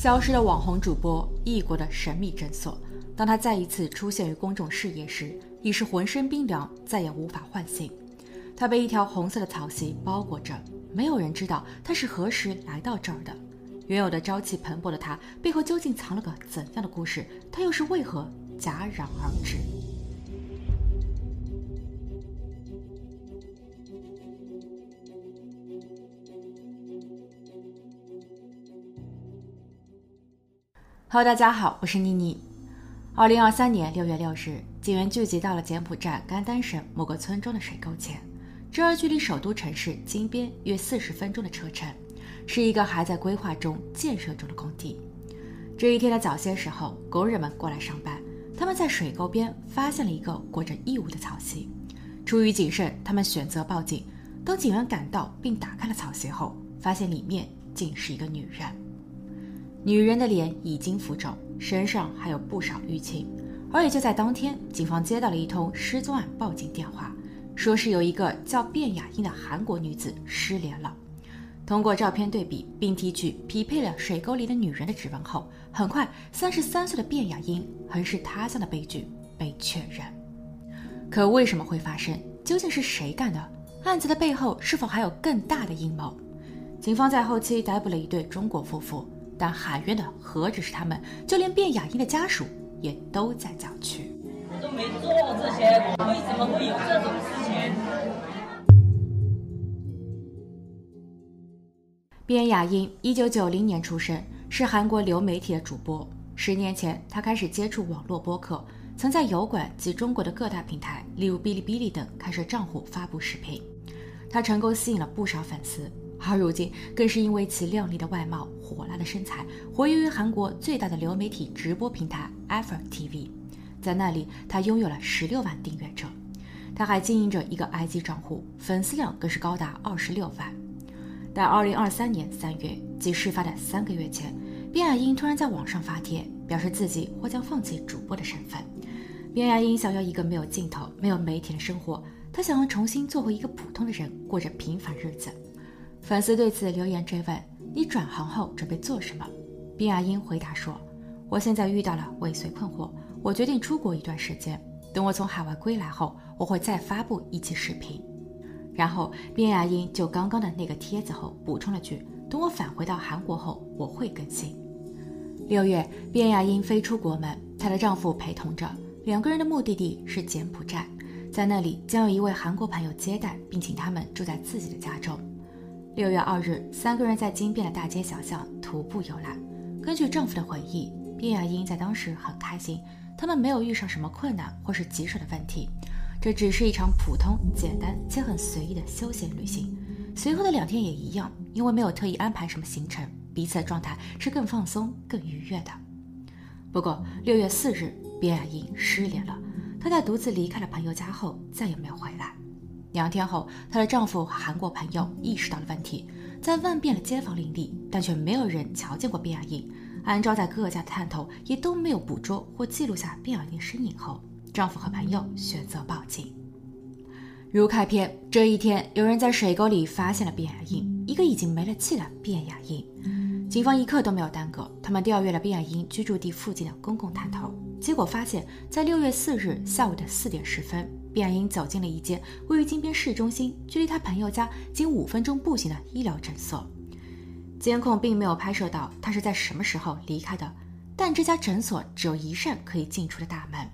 消失的网红主播，异国的神秘诊所。当他再一次出现于公众视野时，已是浑身冰凉，再也无法唤醒。他被一条红色的草席包裹着，没有人知道他是何时来到这儿的。原有的朝气蓬勃的他，背后究竟藏了个怎样的故事？他又是为何戛然而止？Hello，大家好，我是妮妮。二零二三年六月六日，警员聚集到了柬埔寨甘丹省某个村庄的水沟前，这儿距离首都城市金边约四十分钟的车程，是一个还在规划中、建设中的工地。这一天的早些时候，工人们过来上班，他们在水沟边发现了一个裹着异物的草席。出于谨慎，他们选择报警。当警员赶到并打开了草席后，发现里面竟是一个女人。女人的脸已经浮肿，身上还有不少淤青。而也就在当天，警方接到了一通失踪案报警电话，说是有一个叫卞雅英的韩国女子失联了。通过照片对比，并提取匹配了水沟里的女人的指纹后，很快，三十三岁的卞雅英横尸他乡的悲剧被确认。可为什么会发生？究竟是谁干的？案子的背后是否还有更大的阴谋？警方在后期逮捕了一对中国夫妇。但喊冤的何止是他们，就连卞雅英的家属也都在叫屈。我都没做这些，为什么会有这种事情？卞雅英一九九零年出生，是韩国流媒体的主播。十年前，她开始接触网络播客，曾在油管及中国的各大平台，例如哔哩哔哩等开设账户发布视频。她成功吸引了不少粉丝。而如今，更是因为其靓丽的外貌、火辣的身材，活跃于韩国最大的流媒体直播平台 Ever TV，在那里，他拥有了十六万订阅者。他还经营着一个 IG 账户，粉丝量更是高达二十六万。在二零二三年三月，即事发的三个月前，卞雅英突然在网上发帖，表示自己或将放弃主播的身份。卞雅英想要一个没有镜头、没有媒体的生活，她想要重新做回一个普通的人，过着平凡日子。粉丝对此留言追问：“你转行后准备做什么？”卞雅英回答说：“我现在遇到了尾随困惑，我决定出国一段时间。等我从海外归来后，我会再发布一期视频。”然后卞雅英就刚刚的那个帖子后补充了句：“等我返回到韩国后，我会更新。”六月，卞雅英飞出国门，她的丈夫陪同着，两个人的目的地是柬埔寨，在那里将有一位韩国朋友接待，并请他们住在自己的家中。六月二日，三个人在金边的大街小巷徒步游览。根据丈夫的回忆，卞雅英在当时很开心，他们没有遇上什么困难或是棘手的问题，这只是一场普通、简单且很随意的休闲旅行。随后的两天也一样，因为没有特意安排什么行程，彼此的状态是更放松、更愉悦的。不过，六月四日，卞雅英失联了。她在独自离开了朋友家后，再也没有回来。两天后，她的丈夫和韩国朋友意识到了问题，在问遍了街坊邻里，但却没有人瞧见过卞雅英。按照在各家的探头，也都没有捕捉或记录下卞雅英身影后，丈夫和朋友选择报警。如开篇，这一天，有人在水沟里发现了卞雅英，一个已经没了气的卞雅英。警方一刻都没有耽搁，他们调阅了卞雅英居住地附近的公共探头，结果发现，在六月四日下午的四点十分。卞雅英走进了一间位于金边市中心、距离她朋友家仅五分钟步行的医疗诊所。监控并没有拍摄到她是在什么时候离开的，但这家诊所只有一扇可以进出的大门。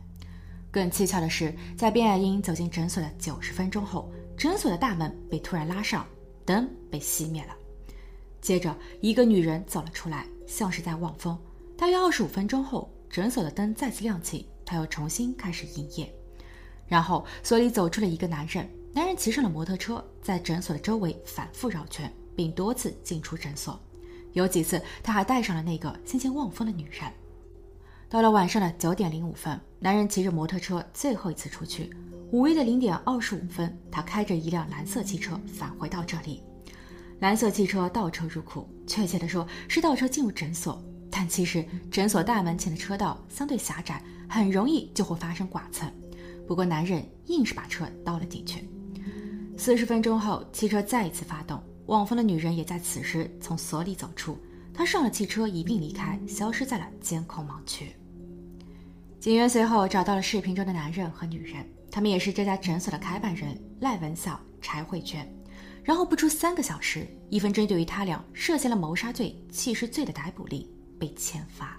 更蹊跷的是，在卞雅英走进诊所的九十分钟后，诊所的大门被突然拉上，灯被熄灭了。接着，一个女人走了出来，像是在望风。大约二十五分钟后，诊所的灯再次亮起，她又重新开始营业。然后，所里走出了一个男人。男人骑上了摩托车，在诊所的周围反复绕圈，并多次进出诊所。有几次，他还带上了那个先前望风的女人。到了晚上的九点零五分，男人骑着摩托车最后一次出去。午夜的零点二十五分，他开着一辆蓝色汽车返回到这里。蓝色汽车倒车入库，确切的说是倒车进入诊所。但其实，诊所大门前的车道相对狭窄，很容易就会发生剐蹭。不过，男人硬是把车倒了进去。四十分钟后，汽车再一次发动，望风的女人也在此时从所里走出。她上了汽车一并离开，消失在了监控盲区。警员随后找到了视频中的男人和女人，他们也是这家诊所的开办人赖文晓、柴慧娟。然后不出三个小时，一份针对于他俩涉嫌了谋杀罪、弃尸罪的逮捕令被签发。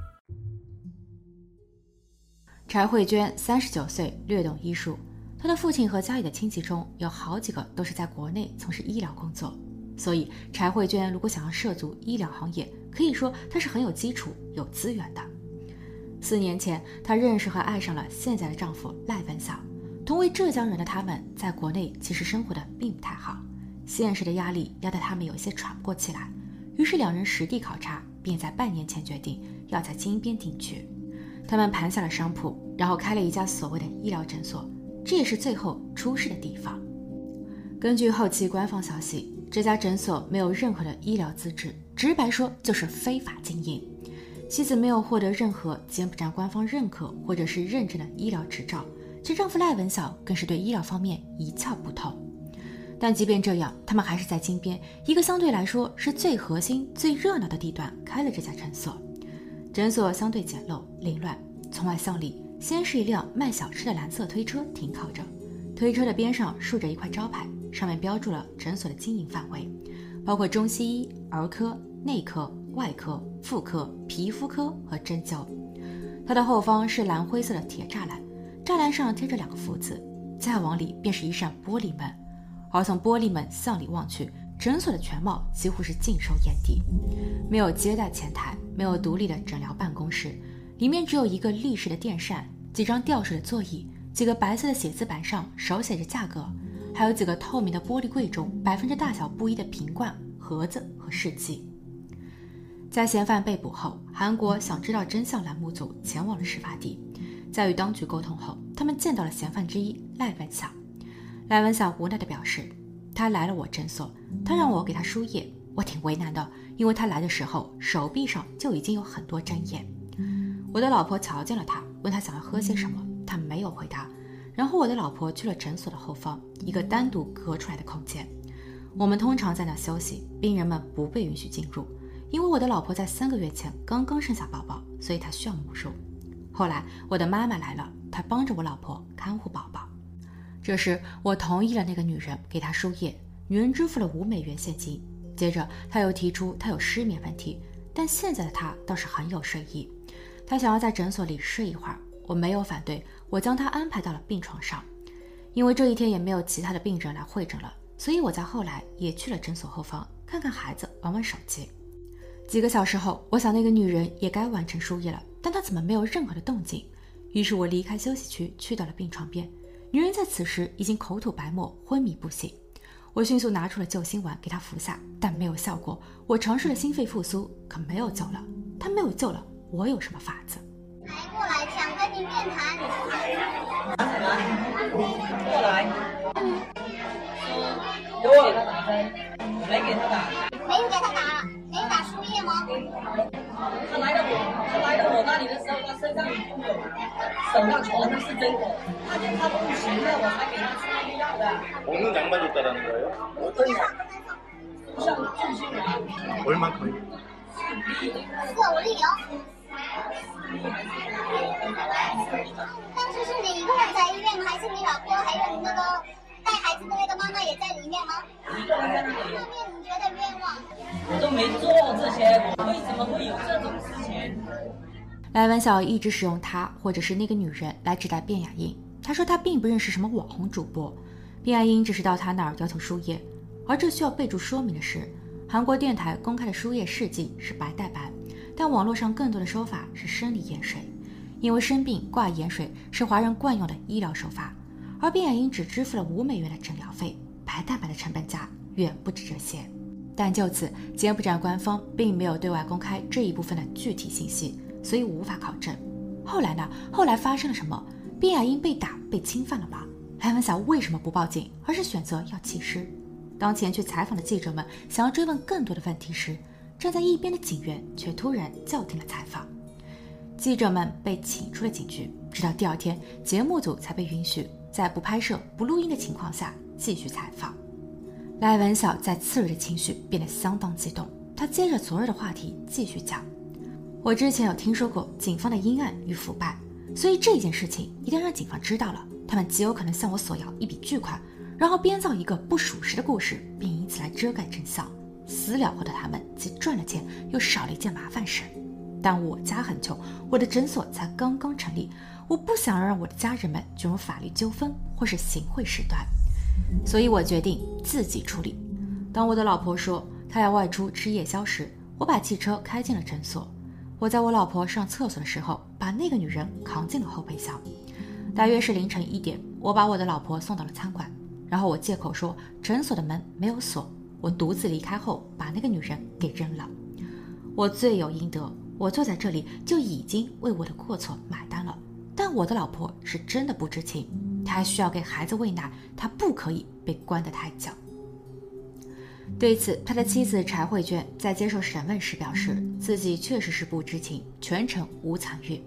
柴慧娟三十九岁，略懂医术。她的父亲和家里的亲戚中有好几个都是在国内从事医疗工作，所以柴慧娟如果想要涉足医疗行业，可以说她是很有基础、有资源的。四年前，她认识和爱上了现在的丈夫赖文晓。同为浙江人的他们，在国内其实生活的并不太好，现实的压力压得他们有些喘不过气来。于是两人实地考察，便在半年前决定要在金边定居。他们盘下了商铺，然后开了一家所谓的医疗诊所，这也是最后出事的地方。根据后期官方消息，这家诊所没有任何的医疗资质，直白说就是非法经营。妻子没有获得任何柬埔寨官方认可或者是认证的医疗执照，其丈夫赖文晓更是对医疗方面一窍不通。但即便这样，他们还是在金边一个相对来说是最核心、最热闹的地段开了这家诊所。诊所相对简陋凌乱，从外向里，先是一辆卖小吃的蓝色推车停靠着，推车的边上竖着一块招牌，上面标注了诊所的经营范围，包括中西医、儿科、内科、外科、妇科、皮肤科和针灸。它的后方是蓝灰色的铁栅栏，栅栏上贴着两个福字，再往里便是一扇玻璃门，而从玻璃门向里望去。诊所的全貌几乎是尽收眼底，没有接待前台，没有独立的诊疗办公室，里面只有一个立式的电扇，几张吊水的座椅，几个白色的写字板上手写着价格，还有几个透明的玻璃柜中摆放着大小不一的瓶罐、盒子和试剂。在嫌犯被捕后，韩国想知道真相栏目组前往了事发地，在与当局沟通后，他们见到了嫌犯之一赖文晓。赖文晓无奈地表示。他来了我诊所，他让我给他输液，我挺为难的，因为他来的时候手臂上就已经有很多针眼。我的老婆瞧见了他，问他想要喝些什么，他没有回答。然后我的老婆去了诊所的后方一个单独隔出来的空间，我们通常在那休息，病人们不被允许进入，因为我的老婆在三个月前刚刚生下宝宝，所以她需要母乳。后来我的妈妈来了，她帮着我老婆看护宝宝。这时，我同意了那个女人给他输液，女人支付了五美元现金。接着，他又提出他有失眠问题，但现在的他倒是很有睡意，他想要在诊所里睡一会儿。我没有反对，我将他安排到了病床上，因为这一天也没有其他的病人来会诊了，所以我在后来也去了诊所后方看看孩子，玩玩手机。几个小时后，我想那个女人也该完成输液了，但她怎么没有任何的动静？于是我离开休息区，去到了病床边。女人在此时已经口吐白沫，昏迷不醒。我迅速拿出了救心丸给她服下，但没有效果。我尝试了心肺复苏，可没有救了。她没有救了，我有什么法子？来过来，想跟你面谈。过来。给我给他打针，没给他打。没给他打，没打输液吗？他来到我，他来到我那里的时候，他身上已经有，手上全都是针孔。他见他不行了，我才给他输药的。먹는약만줬다라는거예요 어떤 약?像救心丸。 얼만큼이 四五粒哦。当时是你一个人在医院吗？还是你老婆还有你那个带孩子的那个妈妈也在里面吗？一个人在那里，后面你觉得冤枉？我都没做这些，为什么会有这种事情？ 赖文晓一直使用他或者是那个女人来指代卞雅英。他说他并不认识什么网红主播，卞雅英只是到他那儿要求输液。而这需要备注说明的是，韩国电台公开的输液试剂是白带白，但网络上更多的说法是生理盐水，因为生病挂盐水是华人惯用的医疗手法。而卞雅英只支付了五美元的诊疗费，白蛋白的成本价远不止这些。但就此，柬埔寨官方并没有对外公开这一部分的具体信息，所以无法考证。后来呢？后来发生了什么？毕雅英被打、被侵犯了吗？赖文晓为什么不报警，而是选择要弃尸？当前去采访的记者们想要追问更多的问题时，站在一边的警员却突然叫停了采访。记者们被请出了警局，直到第二天，节目组才被允许在不拍摄、不录音的情况下继续采访。赖文晓在次日的情绪变得相当激动，他接着昨日的话题继续讲：“我之前有听说过警方的阴暗与腐败，所以这件事情一旦让警方知道了，他们极有可能向我索要一笔巨款，然后编造一个不属实的故事，并以此来遮盖真相。私了后的他们既赚了钱，又少了一件麻烦事。但我家很穷，我的诊所才刚刚成立，我不想让我的家人们卷入法律纠纷或是行贿事端。”所以我决定自己处理。当我的老婆说她要外出吃夜宵时，我把汽车开进了诊所。我在我老婆上厕所的时候，把那个女人扛进了后备箱。大约是凌晨一点，我把我的老婆送到了餐馆，然后我借口说诊所的门没有锁，我独自离开后把那个女人给扔了。我罪有应得，我坐在这里就已经为我的过错买单了。但我的老婆是真的不知情。她还需要给孩子喂奶，她不可以被关得太久。对此，他的妻子柴慧娟在接受审问时表示，自己确实是不知情，全程无参与。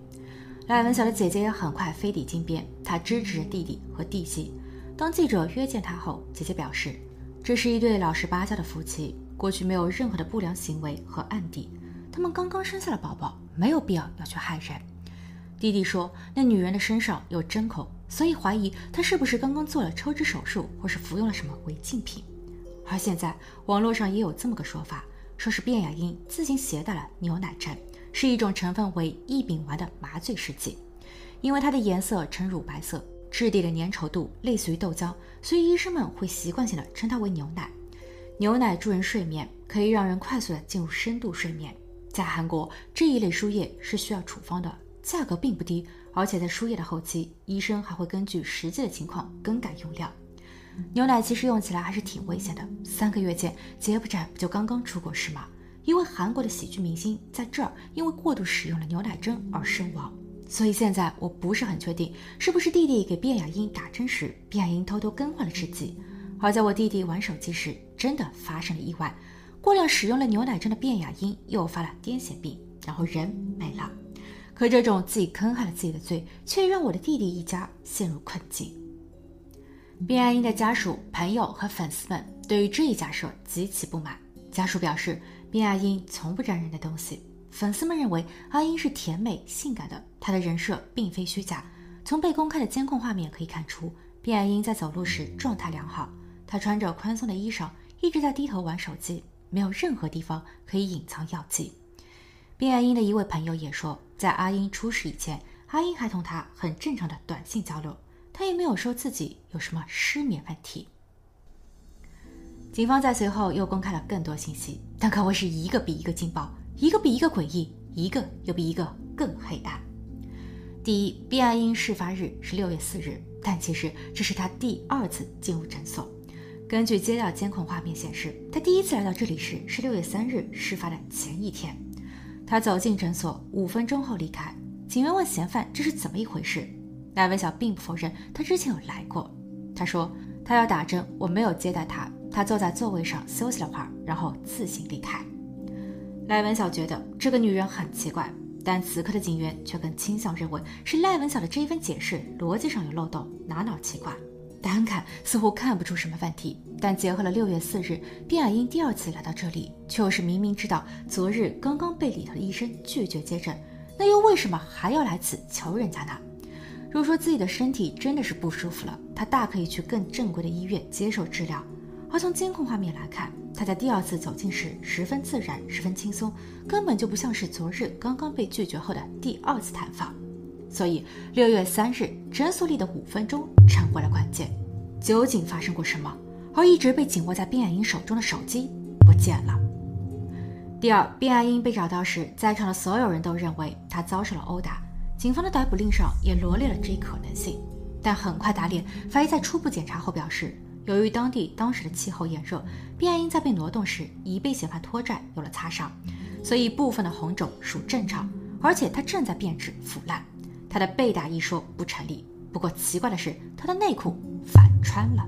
赖文晓的姐姐也很快飞抵金边，她支持弟弟和弟媳。当记者约见她后，姐姐表示，这是一对老实巴交的夫妻，过去没有任何的不良行为和案底，他们刚刚生下了宝宝，没有必要要去害人。弟弟说，那女人的身上有针孔。所以怀疑她是不是刚刚做了抽脂手术，或是服用了什么违禁品。而现在网络上也有这么个说法，说是卞雅英自行携带了牛奶针，是一种成分为异丙烷的麻醉试剂。因为它的颜色呈乳白色，质地的粘稠度类似于豆浆，所以医生们会习惯性的称它为牛奶。牛奶助人睡眠，可以让人快速的进入深度睡眠。在韩国，这一类输液是需要处方的，价格并不低。而且在输液的后期，医生还会根据实际的情况更改用量。牛奶其实用起来还是挺危险的。三个月前，柬埔寨不就刚刚出过事吗？一位韩国的喜剧明星在这儿因为过度使用了牛奶针而身亡。所以现在我不是很确定，是不是弟弟给卞雅英打针时，卞雅英偷偷更换了制剂，而在我弟弟玩手机时，真的发生了意外，过量使用了牛奶针的卞雅英诱发了癫痫病，然后人没了。可这种自己坑害了自己的罪，却让我的弟弟一家陷入困境。卞爱英的家属、朋友和粉丝们对于这一假设极其不满。家属表示，卞爱英从不沾人的东西。粉丝们认为，阿英是甜美、性感的，她的人设并非虚假。从被公开的监控画面可以看出，卞爱英在走路时状态良好，她穿着宽松的衣裳，一直在低头玩手机，没有任何地方可以隐藏药剂。卞爱英的一位朋友也说。在阿英出事以前，阿英还同他很正常的短信交流，他也没有说自己有什么失眠问题。警方在随后又公开了更多信息，但可谓是一个比一个劲爆，一个比一个诡异，一个又比一个更黑暗。第一，卞阿英事发日是六月四日，但其实这是他第二次进入诊所。根据接到监控画面显示，他第一次来到这里时是六月三日事发的前一天。他走进诊所，五分钟后离开。警员问嫌犯：“这是怎么一回事？”赖文晓并不否认，他之前有来过。他说：“他要打针，我没有接待他。他坐在座位上休息了会儿，然后自行离开。”赖文晓觉得这个女人很奇怪，但此刻的警员却更倾向认为是赖文晓的这一番解释逻辑上有漏洞，哪哪奇怪。单看似乎看不出什么问题，但结合了六月四日卞雅英第二次来到这里，却又是明明知道昨日刚刚被里头的医生拒绝接诊，那又为什么还要来此求人家呢？如果说自己的身体真的是不舒服了，他大可以去更正规的医院接受治疗。而从监控画面来看，他在第二次走近时十分自然，十分轻松，根本就不像是昨日刚刚被拒绝后的第二次探访。所以六月三日诊所里的五分钟成为了关键，究竟发生过什么？而一直被紧握在卞爱英手中的手机不见了。第二，卞爱英被找到时，在场的所有人都认为她遭受了殴打，警方的逮捕令上也罗列了这一可能性。但很快打脸，法医在初步检查后表示，由于当地当时的气候炎热，卞爱英在被挪动时已被嫌犯拖拽，有了擦伤，所以部分的红肿属正常，而且她正在变质腐烂。她的被打一说不成立。不过奇怪的是，她的内裤反穿了。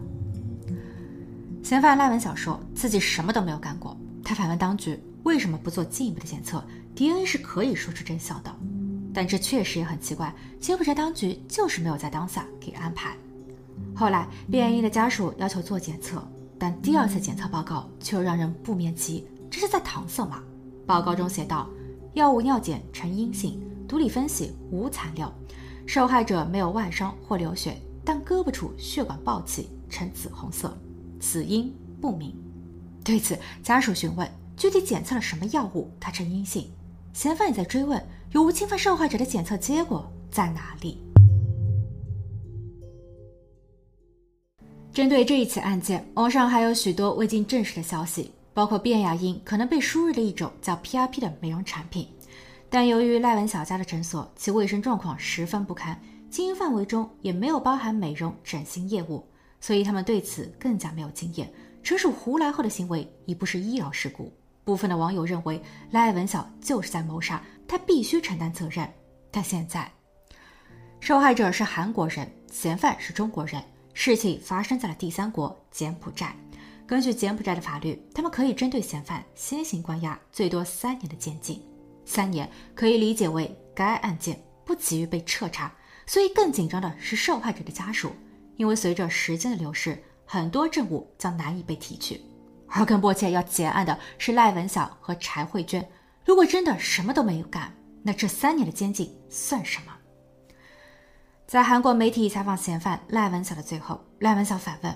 嫌犯赖文晓说自己什么都没有干过。他反问当局为什么不做进一步的检测？DNA 是可以说出真相的。但这确实也很奇怪，柬埔寨当局就是没有在当下给安排。后来，卞爱英的家属要求做检测，但第二次检测报告却又让人不免急，这是在搪塞吗？报告中写道：药物尿检呈阴性，毒理分析无残留，受害者没有外伤或流血，但胳膊处血管暴起，呈紫红色，死因不明。对此，家属询问具体检测了什么药物，他呈阴性。嫌犯也在追问有无侵犯受害者的检测结果在哪里。针对这一起案件，网上还有许多未经证实的消息，包括卞雅英可能被输入了一种叫 PRP 的美容产品。但由于赖文小家的诊所其卫生状况十分不堪，经营范围中也没有包含美容整形业务，所以他们对此更加没有经验，纯属胡来后的行为，已不是医疗事故。部分的网友认为赖文晓就是在谋杀，他必须承担责任。但现在，受害者是韩国人，嫌犯是中国人。事情发生在了第三国柬埔寨，根据柬埔寨的法律，他们可以针对嫌犯先行关押最多三年的监禁。三年可以理解为该案件不急于被彻查，所以更紧张的是受害者的家属，因为随着时间的流逝，很多证物将难以被提取。而更迫切要结案的是赖文晓和柴慧娟。如果真的什么都没有干，那这三年的监禁算什么？在韩国媒体采访嫌犯赖文晓的最后，赖文晓反问：“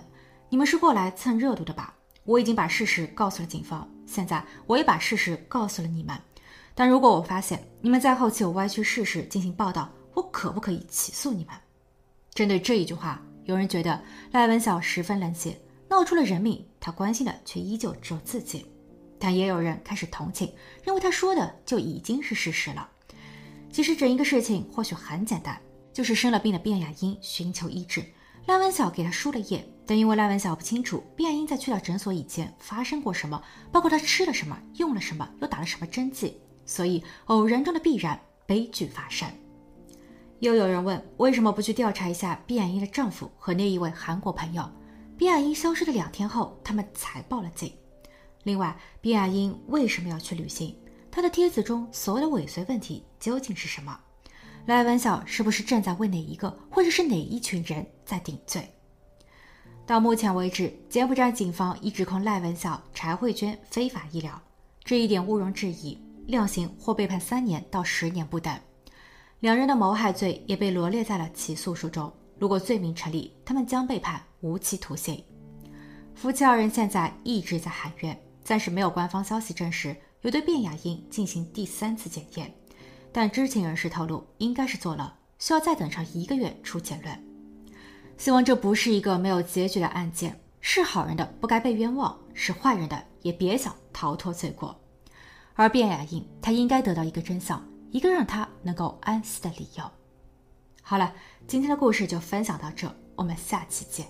你们是过来蹭热度的吧？我已经把事实告诉了警方，现在我也把事实告诉了你们。但如果我发现你们在后期有歪曲事实进行报道，我可不可以起诉你们？”针对这一句话，有人觉得赖文晓十分冷血，闹出了人命，他关心的却依旧只有自己。但也有人开始同情，认为他说的就已经是事实了。其实整一个事情或许很简单。就是生了病的卞雅英寻求医治，赖文晓给他输了液，但因为赖文晓不清楚卞雅英在去到诊所以前发生过什么，包括她吃了什么、用了什么、又打了什么针剂，所以偶然中的必然，悲剧发生。又有人问，为什么不去调查一下卞雅英的丈夫和那一位韩国朋友？卞雅英消失的两天后，他们才报了警。另外，毕亚英为什么要去旅行？她的帖子中所有的尾随问题究竟是什么？赖文晓是不是正在为哪一个或者是哪一群人在顶罪？到目前为止，柬埔寨警方已指控赖文晓、柴慧娟非法医疗，这一点毋庸置疑，量刑或被判三年到十年不等。两人的谋害罪也被罗列在了起诉书中，如果罪名成立，他们将被判无期徒刑。夫妻二人现在一直在喊冤，暂时没有官方消息证实有对卞雅英进行第三次检验。但知情人士透露，应该是做了，需要再等上一个月出结论。希望这不是一个没有结局的案件，是好人的不该被冤枉，是坏人的也别想逃脱罪过。而卞雅英，她应该得到一个真相，一个让她能够安息的理由。好了，今天的故事就分享到这，我们下期见。